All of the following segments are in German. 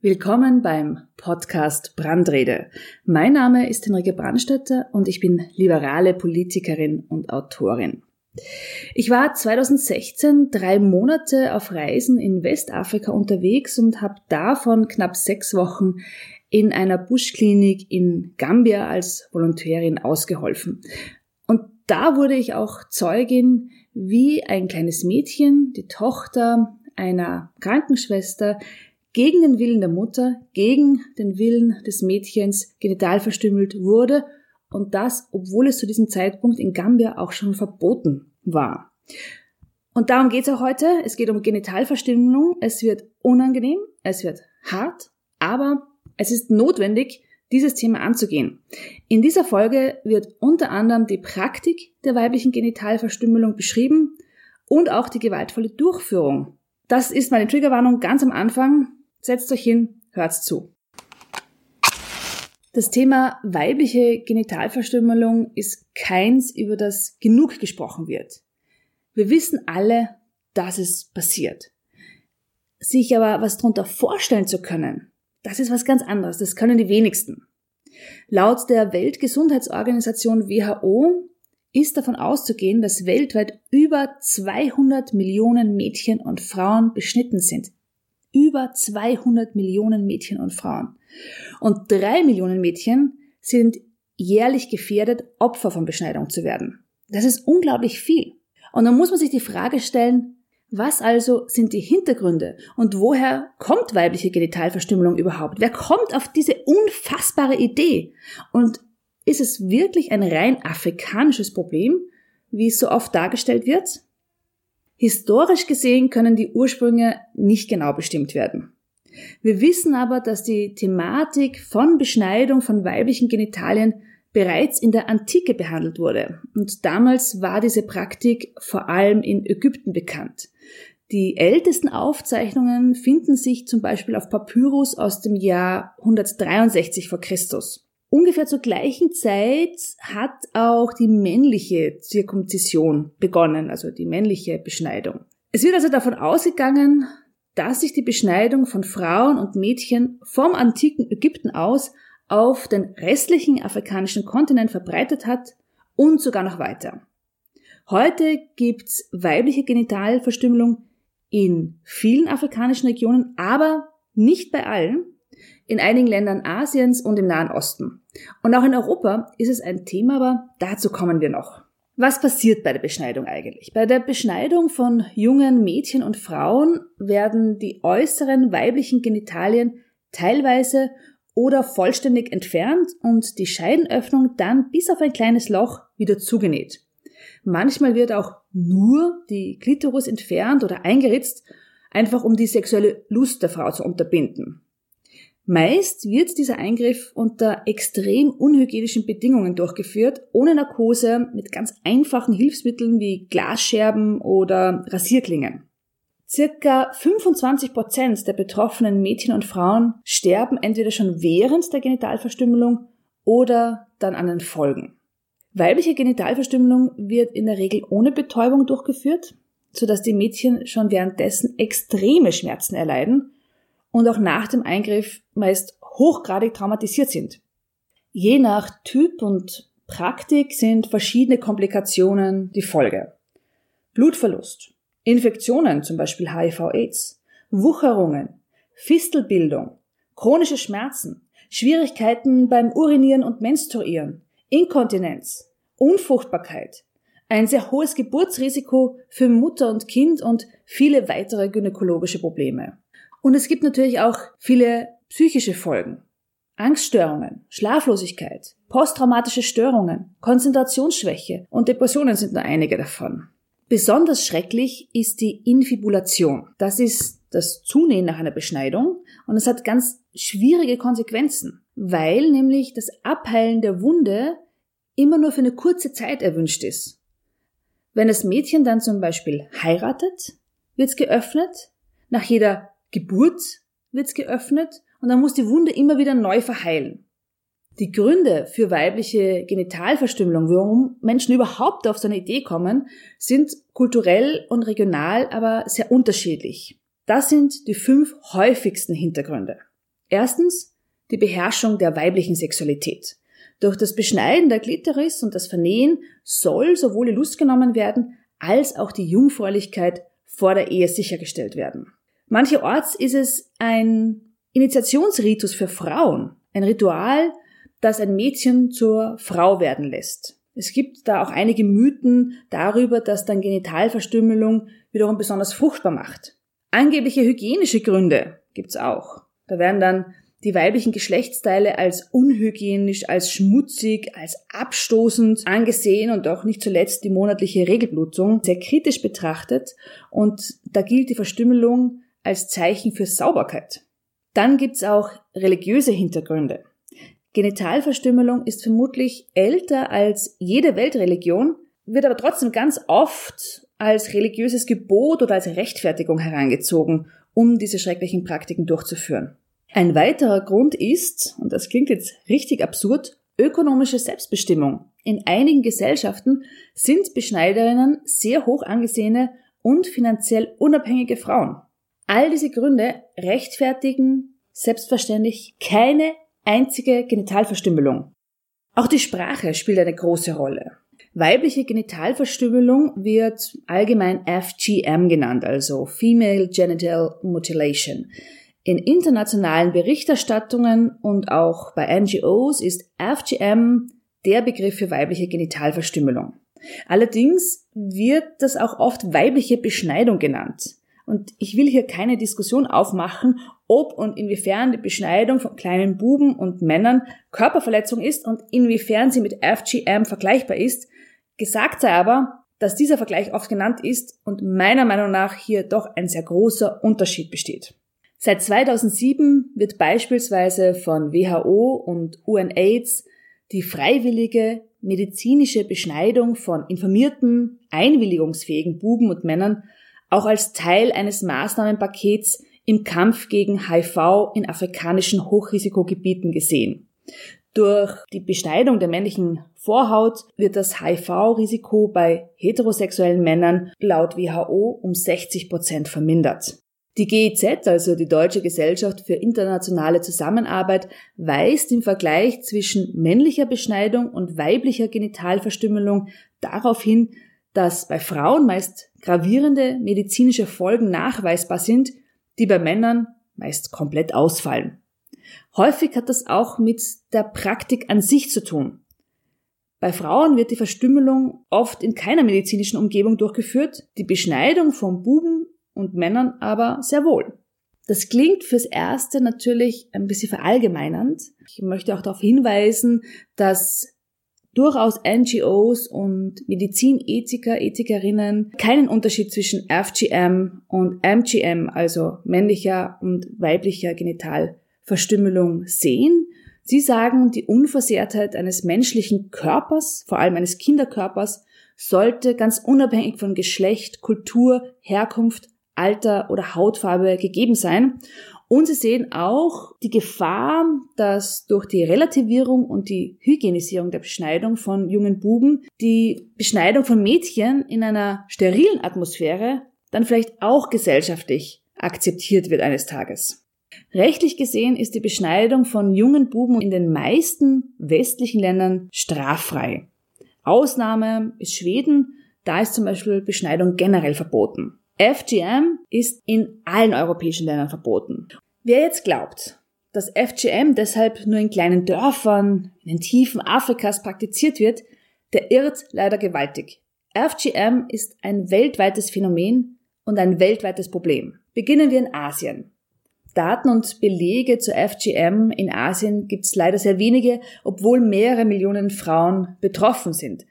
Willkommen beim Podcast Brandrede. Mein Name ist Henrike Brandstätter und ich bin liberale Politikerin und Autorin. Ich war 2016 drei Monate auf Reisen in Westafrika unterwegs und habe davon knapp sechs Wochen in einer Buschklinik in Gambia als Volontärin ausgeholfen. Und da wurde ich auch Zeugin, wie ein kleines Mädchen, die Tochter einer Krankenschwester, gegen den Willen der Mutter, gegen den Willen des Mädchens genital verstümmelt wurde und das, obwohl es zu diesem Zeitpunkt in Gambia auch schon verboten war. Und darum geht es auch heute. Es geht um Genitalverstümmelung. Es wird unangenehm, es wird hart, aber es ist notwendig, dieses Thema anzugehen. In dieser Folge wird unter anderem die Praktik der weiblichen Genitalverstümmelung beschrieben und auch die gewaltvolle Durchführung. Das ist meine Triggerwarnung ganz am Anfang. Setzt euch hin, hört's zu. Das Thema weibliche Genitalverstümmelung ist keins, über das genug gesprochen wird. Wir wissen alle, dass es passiert. Sich aber was darunter vorstellen zu können, das ist was ganz anderes. Das können die wenigsten. Laut der Weltgesundheitsorganisation WHO ist davon auszugehen, dass weltweit über 200 Millionen Mädchen und Frauen beschnitten sind. Über 200 Millionen Mädchen und Frauen. Und drei Millionen Mädchen sind jährlich gefährdet, Opfer von Beschneidung zu werden. Das ist unglaublich viel. Und dann muss man sich die Frage stellen, was also sind die Hintergründe und woher kommt weibliche Genitalverstümmelung überhaupt? Wer kommt auf diese unfassbare Idee? Und ist es wirklich ein rein afrikanisches Problem, wie es so oft dargestellt wird? Historisch gesehen können die Ursprünge nicht genau bestimmt werden. Wir wissen aber, dass die Thematik von Beschneidung von weiblichen Genitalien bereits in der Antike behandelt wurde. Und damals war diese Praktik vor allem in Ägypten bekannt. Die ältesten Aufzeichnungen finden sich zum Beispiel auf Papyrus aus dem Jahr 163 vor Christus. Ungefähr zur gleichen Zeit hat auch die männliche Zirkumzision begonnen, also die männliche Beschneidung. Es wird also davon ausgegangen, dass sich die Beschneidung von Frauen und Mädchen vom antiken Ägypten aus auf den restlichen afrikanischen Kontinent verbreitet hat und sogar noch weiter. Heute gibt's weibliche Genitalverstümmelung in vielen afrikanischen Regionen, aber nicht bei allen, in einigen Ländern Asiens und im Nahen Osten. Und auch in Europa ist es ein Thema, aber dazu kommen wir noch. Was passiert bei der Beschneidung eigentlich? Bei der Beschneidung von jungen Mädchen und Frauen werden die äußeren weiblichen Genitalien teilweise oder vollständig entfernt und die Scheidenöffnung dann bis auf ein kleines Loch wieder zugenäht. Manchmal wird auch nur die Klitoris entfernt oder eingeritzt, einfach um die sexuelle Lust der Frau zu unterbinden. Meist wird dieser Eingriff unter extrem unhygienischen Bedingungen durchgeführt, ohne Narkose, mit ganz einfachen Hilfsmitteln wie Glasscherben oder Rasierklingen. Circa 25 Prozent der betroffenen Mädchen und Frauen sterben entweder schon während der Genitalverstümmelung oder dann an den Folgen. Weibliche Genitalverstümmelung wird in der Regel ohne Betäubung durchgeführt, sodass die Mädchen schon währenddessen extreme Schmerzen erleiden und auch nach dem Eingriff meist hochgradig traumatisiert sind. Je nach Typ und Praktik sind verschiedene Komplikationen die Folge. Blutverlust, Infektionen, zum Beispiel HIV-Aids, Wucherungen, Fistelbildung, chronische Schmerzen, Schwierigkeiten beim Urinieren und Menstruieren, Inkontinenz, Unfruchtbarkeit, ein sehr hohes Geburtsrisiko für Mutter und Kind und viele weitere gynäkologische Probleme. Und es gibt natürlich auch viele psychische Folgen. Angststörungen, Schlaflosigkeit, posttraumatische Störungen, Konzentrationsschwäche und Depressionen sind nur einige davon. Besonders schrecklich ist die Infibulation. Das ist das Zunähen nach einer Beschneidung und es hat ganz schwierige Konsequenzen weil nämlich das Abheilen der Wunde immer nur für eine kurze Zeit erwünscht ist. Wenn das Mädchen dann zum Beispiel heiratet, wird's geöffnet, nach jeder Geburt wird's geöffnet und dann muss die Wunde immer wieder neu verheilen. Die Gründe für weibliche Genitalverstümmelung, warum Menschen überhaupt auf so eine Idee kommen, sind kulturell und regional aber sehr unterschiedlich. Das sind die fünf häufigsten Hintergründe. Erstens die Beherrschung der weiblichen Sexualität. Durch das Beschneiden der Glitteris und das Vernähen soll sowohl die Lust genommen werden, als auch die Jungfräulichkeit vor der Ehe sichergestellt werden. Mancherorts ist es ein Initiationsritus für Frauen, ein Ritual, das ein Mädchen zur Frau werden lässt. Es gibt da auch einige Mythen darüber, dass dann Genitalverstümmelung wiederum besonders fruchtbar macht. Angebliche hygienische Gründe gibt's auch. Da werden dann die weiblichen Geschlechtsteile als unhygienisch, als schmutzig, als abstoßend angesehen und auch nicht zuletzt die monatliche Regelblutung sehr kritisch betrachtet und da gilt die Verstümmelung als Zeichen für Sauberkeit. Dann gibt's auch religiöse Hintergründe. Genitalverstümmelung ist vermutlich älter als jede Weltreligion, wird aber trotzdem ganz oft als religiöses Gebot oder als Rechtfertigung herangezogen, um diese schrecklichen Praktiken durchzuführen. Ein weiterer Grund ist, und das klingt jetzt richtig absurd, ökonomische Selbstbestimmung. In einigen Gesellschaften sind Beschneiderinnen sehr hoch angesehene und finanziell unabhängige Frauen. All diese Gründe rechtfertigen selbstverständlich keine einzige Genitalverstümmelung. Auch die Sprache spielt eine große Rolle. Weibliche Genitalverstümmelung wird allgemein FGM genannt, also Female Genital Mutilation. In internationalen Berichterstattungen und auch bei NGOs ist FGM der Begriff für weibliche Genitalverstümmelung. Allerdings wird das auch oft weibliche Beschneidung genannt. Und ich will hier keine Diskussion aufmachen, ob und inwiefern die Beschneidung von kleinen Buben und Männern Körperverletzung ist und inwiefern sie mit FGM vergleichbar ist. Gesagt sei aber, dass dieser Vergleich oft genannt ist und meiner Meinung nach hier doch ein sehr großer Unterschied besteht. Seit 2007 wird beispielsweise von WHO und UNAIDS die freiwillige medizinische Beschneidung von informierten, einwilligungsfähigen Buben und Männern auch als Teil eines Maßnahmenpakets im Kampf gegen HIV in afrikanischen Hochrisikogebieten gesehen. Durch die Beschneidung der männlichen Vorhaut wird das HIV-Risiko bei heterosexuellen Männern laut WHO um 60 Prozent vermindert. Die GIZ, also die Deutsche Gesellschaft für internationale Zusammenarbeit, weist im Vergleich zwischen männlicher Beschneidung und weiblicher Genitalverstümmelung darauf hin, dass bei Frauen meist gravierende medizinische Folgen nachweisbar sind, die bei Männern meist komplett ausfallen. Häufig hat das auch mit der Praktik an sich zu tun. Bei Frauen wird die Verstümmelung oft in keiner medizinischen Umgebung durchgeführt, die Beschneidung von Buben und Männern aber sehr wohl. Das klingt fürs Erste natürlich ein bisschen verallgemeinernd. Ich möchte auch darauf hinweisen, dass durchaus NGOs und Medizinethiker, Ethikerinnen keinen Unterschied zwischen FGM und MGM, also männlicher und weiblicher Genitalverstümmelung sehen. Sie sagen, die Unversehrtheit eines menschlichen Körpers, vor allem eines Kinderkörpers, sollte ganz unabhängig von Geschlecht, Kultur, Herkunft, Alter oder Hautfarbe gegeben sein. Und sie sehen auch die Gefahr, dass durch die Relativierung und die Hygienisierung der Beschneidung von jungen Buben die Beschneidung von Mädchen in einer sterilen Atmosphäre dann vielleicht auch gesellschaftlich akzeptiert wird eines Tages. Rechtlich gesehen ist die Beschneidung von jungen Buben in den meisten westlichen Ländern straffrei. Ausnahme ist Schweden, da ist zum Beispiel Beschneidung generell verboten. FGM ist in allen europäischen Ländern verboten. Wer jetzt glaubt, dass FGM deshalb nur in kleinen Dörfern in den Tiefen Afrikas praktiziert wird, der irrt leider gewaltig. FGM ist ein weltweites Phänomen und ein weltweites Problem. Beginnen wir in Asien. Daten und Belege zur FGM in Asien gibt es leider sehr wenige, obwohl mehrere Millionen Frauen betroffen sind.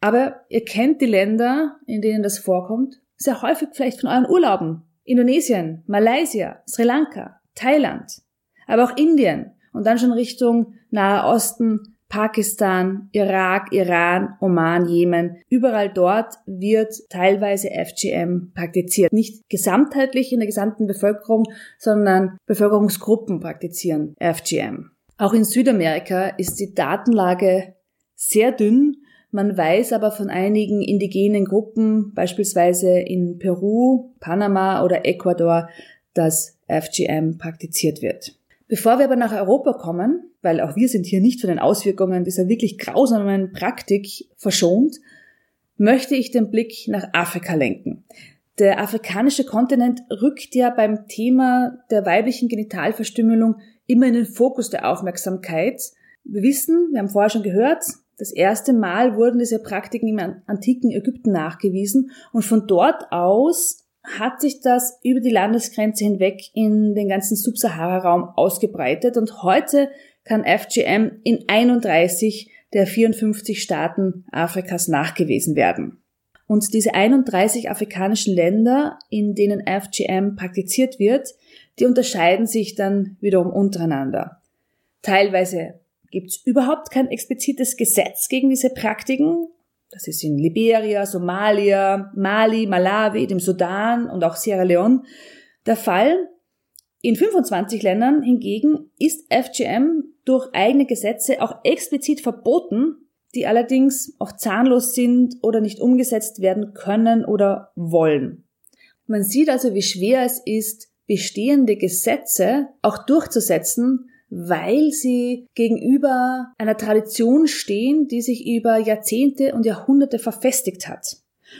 Aber ihr kennt die Länder, in denen das vorkommt sehr häufig vielleicht von euren Urlauben. Indonesien, Malaysia, Sri Lanka, Thailand, aber auch Indien und dann schon Richtung Nahe Osten, Pakistan, Irak, Iran, Oman, Jemen. Überall dort wird teilweise FGM praktiziert. Nicht gesamtheitlich in der gesamten Bevölkerung, sondern Bevölkerungsgruppen praktizieren FGM. Auch in Südamerika ist die Datenlage sehr dünn man weiß aber von einigen indigenen Gruppen, beispielsweise in Peru, Panama oder Ecuador, dass FGM praktiziert wird. Bevor wir aber nach Europa kommen, weil auch wir sind hier nicht von den Auswirkungen dieser wirklich grausamen Praktik verschont, möchte ich den Blick nach Afrika lenken. Der afrikanische Kontinent rückt ja beim Thema der weiblichen Genitalverstümmelung immer in den Fokus der Aufmerksamkeit. Wir wissen, wir haben vorher schon gehört, das erste Mal wurden diese Praktiken im antiken Ägypten nachgewiesen und von dort aus hat sich das über die Landesgrenze hinweg in den ganzen Subsahara-Raum ausgebreitet und heute kann FGM in 31 der 54 Staaten Afrikas nachgewiesen werden. Und diese 31 afrikanischen Länder, in denen FGM praktiziert wird, die unterscheiden sich dann wiederum untereinander. Teilweise gibt es überhaupt kein explizites Gesetz gegen diese Praktiken, das ist in Liberia, Somalia, Mali, Malawi, dem Sudan und auch Sierra Leone der Fall. In 25 Ländern hingegen ist FGM durch eigene Gesetze auch explizit verboten, die allerdings auch zahnlos sind oder nicht umgesetzt werden können oder wollen. Man sieht also, wie schwer es ist, bestehende Gesetze auch durchzusetzen, weil sie gegenüber einer Tradition stehen, die sich über Jahrzehnte und Jahrhunderte verfestigt hat.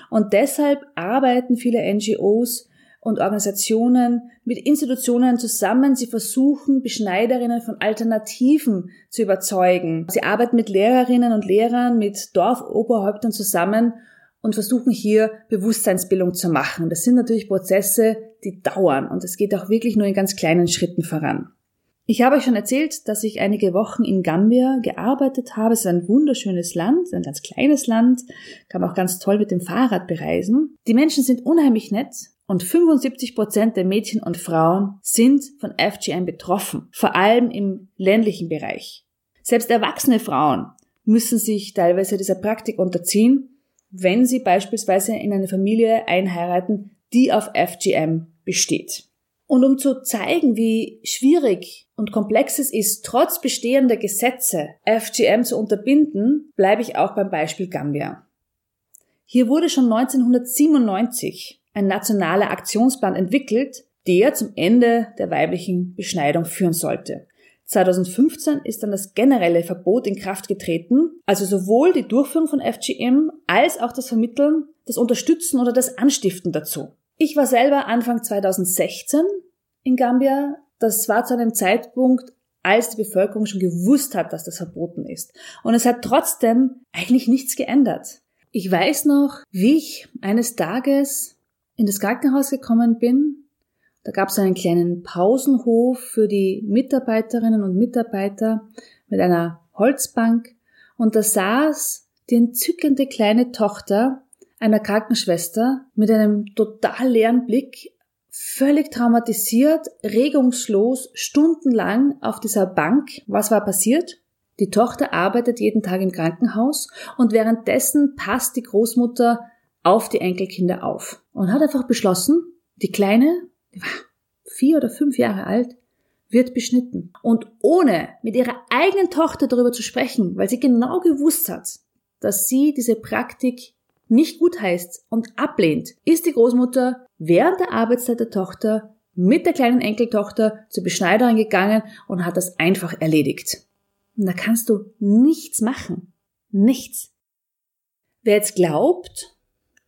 Und deshalb arbeiten viele NGOs und Organisationen mit Institutionen zusammen. Sie versuchen, Beschneiderinnen von Alternativen zu überzeugen. Sie arbeiten mit Lehrerinnen und Lehrern, mit Dorfoberhäuptern zusammen und versuchen hier Bewusstseinsbildung zu machen. Das sind natürlich Prozesse, die dauern und es geht auch wirklich nur in ganz kleinen Schritten voran. Ich habe euch schon erzählt, dass ich einige Wochen in Gambia gearbeitet habe. Es ist ein wunderschönes Land, ein ganz kleines Land, kann man auch ganz toll mit dem Fahrrad bereisen. Die Menschen sind unheimlich nett und 75 Prozent der Mädchen und Frauen sind von FGM betroffen, vor allem im ländlichen Bereich. Selbst erwachsene Frauen müssen sich teilweise dieser Praktik unterziehen, wenn sie beispielsweise in eine Familie einheiraten, die auf FGM besteht. Und um zu zeigen, wie schwierig und komplex es ist, trotz bestehender Gesetze FGM zu unterbinden, bleibe ich auch beim Beispiel Gambia. Hier wurde schon 1997 ein nationaler Aktionsplan entwickelt, der zum Ende der weiblichen Beschneidung führen sollte. 2015 ist dann das generelle Verbot in Kraft getreten, also sowohl die Durchführung von FGM als auch das Vermitteln, das Unterstützen oder das Anstiften dazu. Ich war selber Anfang 2016 in Gambia. Das war zu einem Zeitpunkt, als die Bevölkerung schon gewusst hat, dass das verboten ist. Und es hat trotzdem eigentlich nichts geändert. Ich weiß noch, wie ich eines Tages in das Krankenhaus gekommen bin. Da gab es einen kleinen Pausenhof für die Mitarbeiterinnen und Mitarbeiter mit einer Holzbank. Und da saß die entzückende kleine Tochter einer Krankenschwester mit einem total leeren Blick, völlig traumatisiert, regungslos, stundenlang auf dieser Bank. Was war passiert? Die Tochter arbeitet jeden Tag im Krankenhaus und währenddessen passt die Großmutter auf die Enkelkinder auf und hat einfach beschlossen, die Kleine, die war vier oder fünf Jahre alt, wird beschnitten. Und ohne mit ihrer eigenen Tochter darüber zu sprechen, weil sie genau gewusst hat, dass sie diese Praktik nicht gut heißt und ablehnt, ist die Großmutter während der Arbeitszeit der Tochter mit der kleinen Enkeltochter zur Beschneiderin gegangen und hat das einfach erledigt. Und da kannst du nichts machen. Nichts. Wer jetzt glaubt,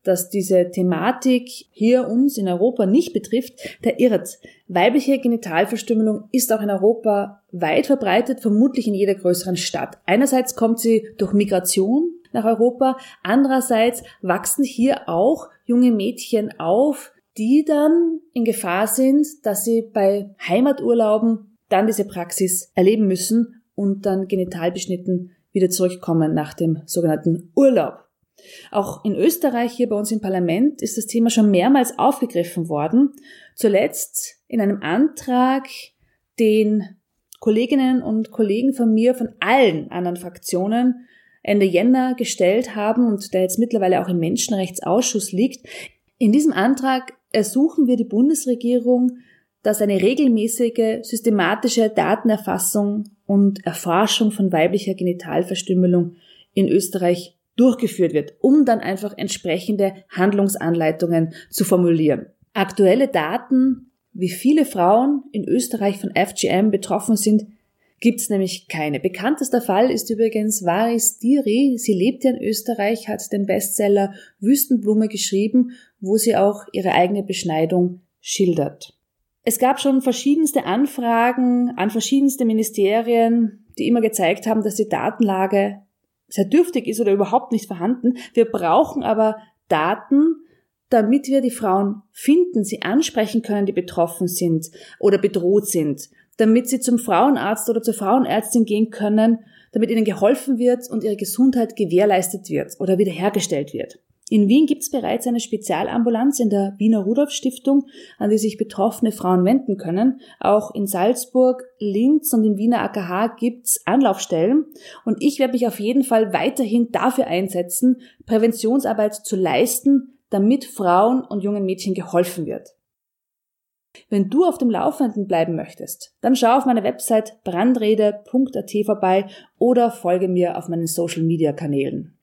dass diese Thematik hier uns in Europa nicht betrifft, der irrt. Weibliche Genitalverstümmelung ist auch in Europa weit verbreitet, vermutlich in jeder größeren Stadt. Einerseits kommt sie durch Migration nach Europa. Andererseits wachsen hier auch junge Mädchen auf, die dann in Gefahr sind, dass sie bei Heimaturlauben dann diese Praxis erleben müssen und dann genital beschnitten wieder zurückkommen nach dem sogenannten Urlaub. Auch in Österreich hier bei uns im Parlament ist das Thema schon mehrmals aufgegriffen worden. Zuletzt in einem Antrag, den Kolleginnen und Kollegen von mir von allen anderen Fraktionen Ende Jänner gestellt haben und der jetzt mittlerweile auch im Menschenrechtsausschuss liegt. In diesem Antrag ersuchen wir die Bundesregierung, dass eine regelmäßige, systematische Datenerfassung und Erforschung von weiblicher Genitalverstümmelung in Österreich durchgeführt wird, um dann einfach entsprechende Handlungsanleitungen zu formulieren. Aktuelle Daten wie viele Frauen in Österreich von FGM betroffen sind, gibt's nämlich keine. Bekanntester Fall ist übrigens Varis Diri. Sie lebt ja in Österreich, hat den Bestseller Wüstenblume geschrieben, wo sie auch ihre eigene Beschneidung schildert. Es gab schon verschiedenste Anfragen an verschiedenste Ministerien, die immer gezeigt haben, dass die Datenlage sehr dürftig ist oder überhaupt nicht vorhanden. Wir brauchen aber Daten, damit wir die Frauen finden, sie ansprechen können, die betroffen sind oder bedroht sind, damit sie zum Frauenarzt oder zur Frauenärztin gehen können, damit ihnen geholfen wird und ihre Gesundheit gewährleistet wird oder wiederhergestellt wird. In Wien gibt es bereits eine Spezialambulanz in der Wiener Rudolf Stiftung, an die sich betroffene Frauen wenden können. Auch in Salzburg, Linz und im Wiener AKH gibt es Anlaufstellen. Und ich werde mich auf jeden Fall weiterhin dafür einsetzen, Präventionsarbeit zu leisten, damit Frauen und jungen Mädchen geholfen wird. Wenn du auf dem Laufenden bleiben möchtest, dann schau auf meiner Website brandrede.at vorbei oder folge mir auf meinen Social Media Kanälen.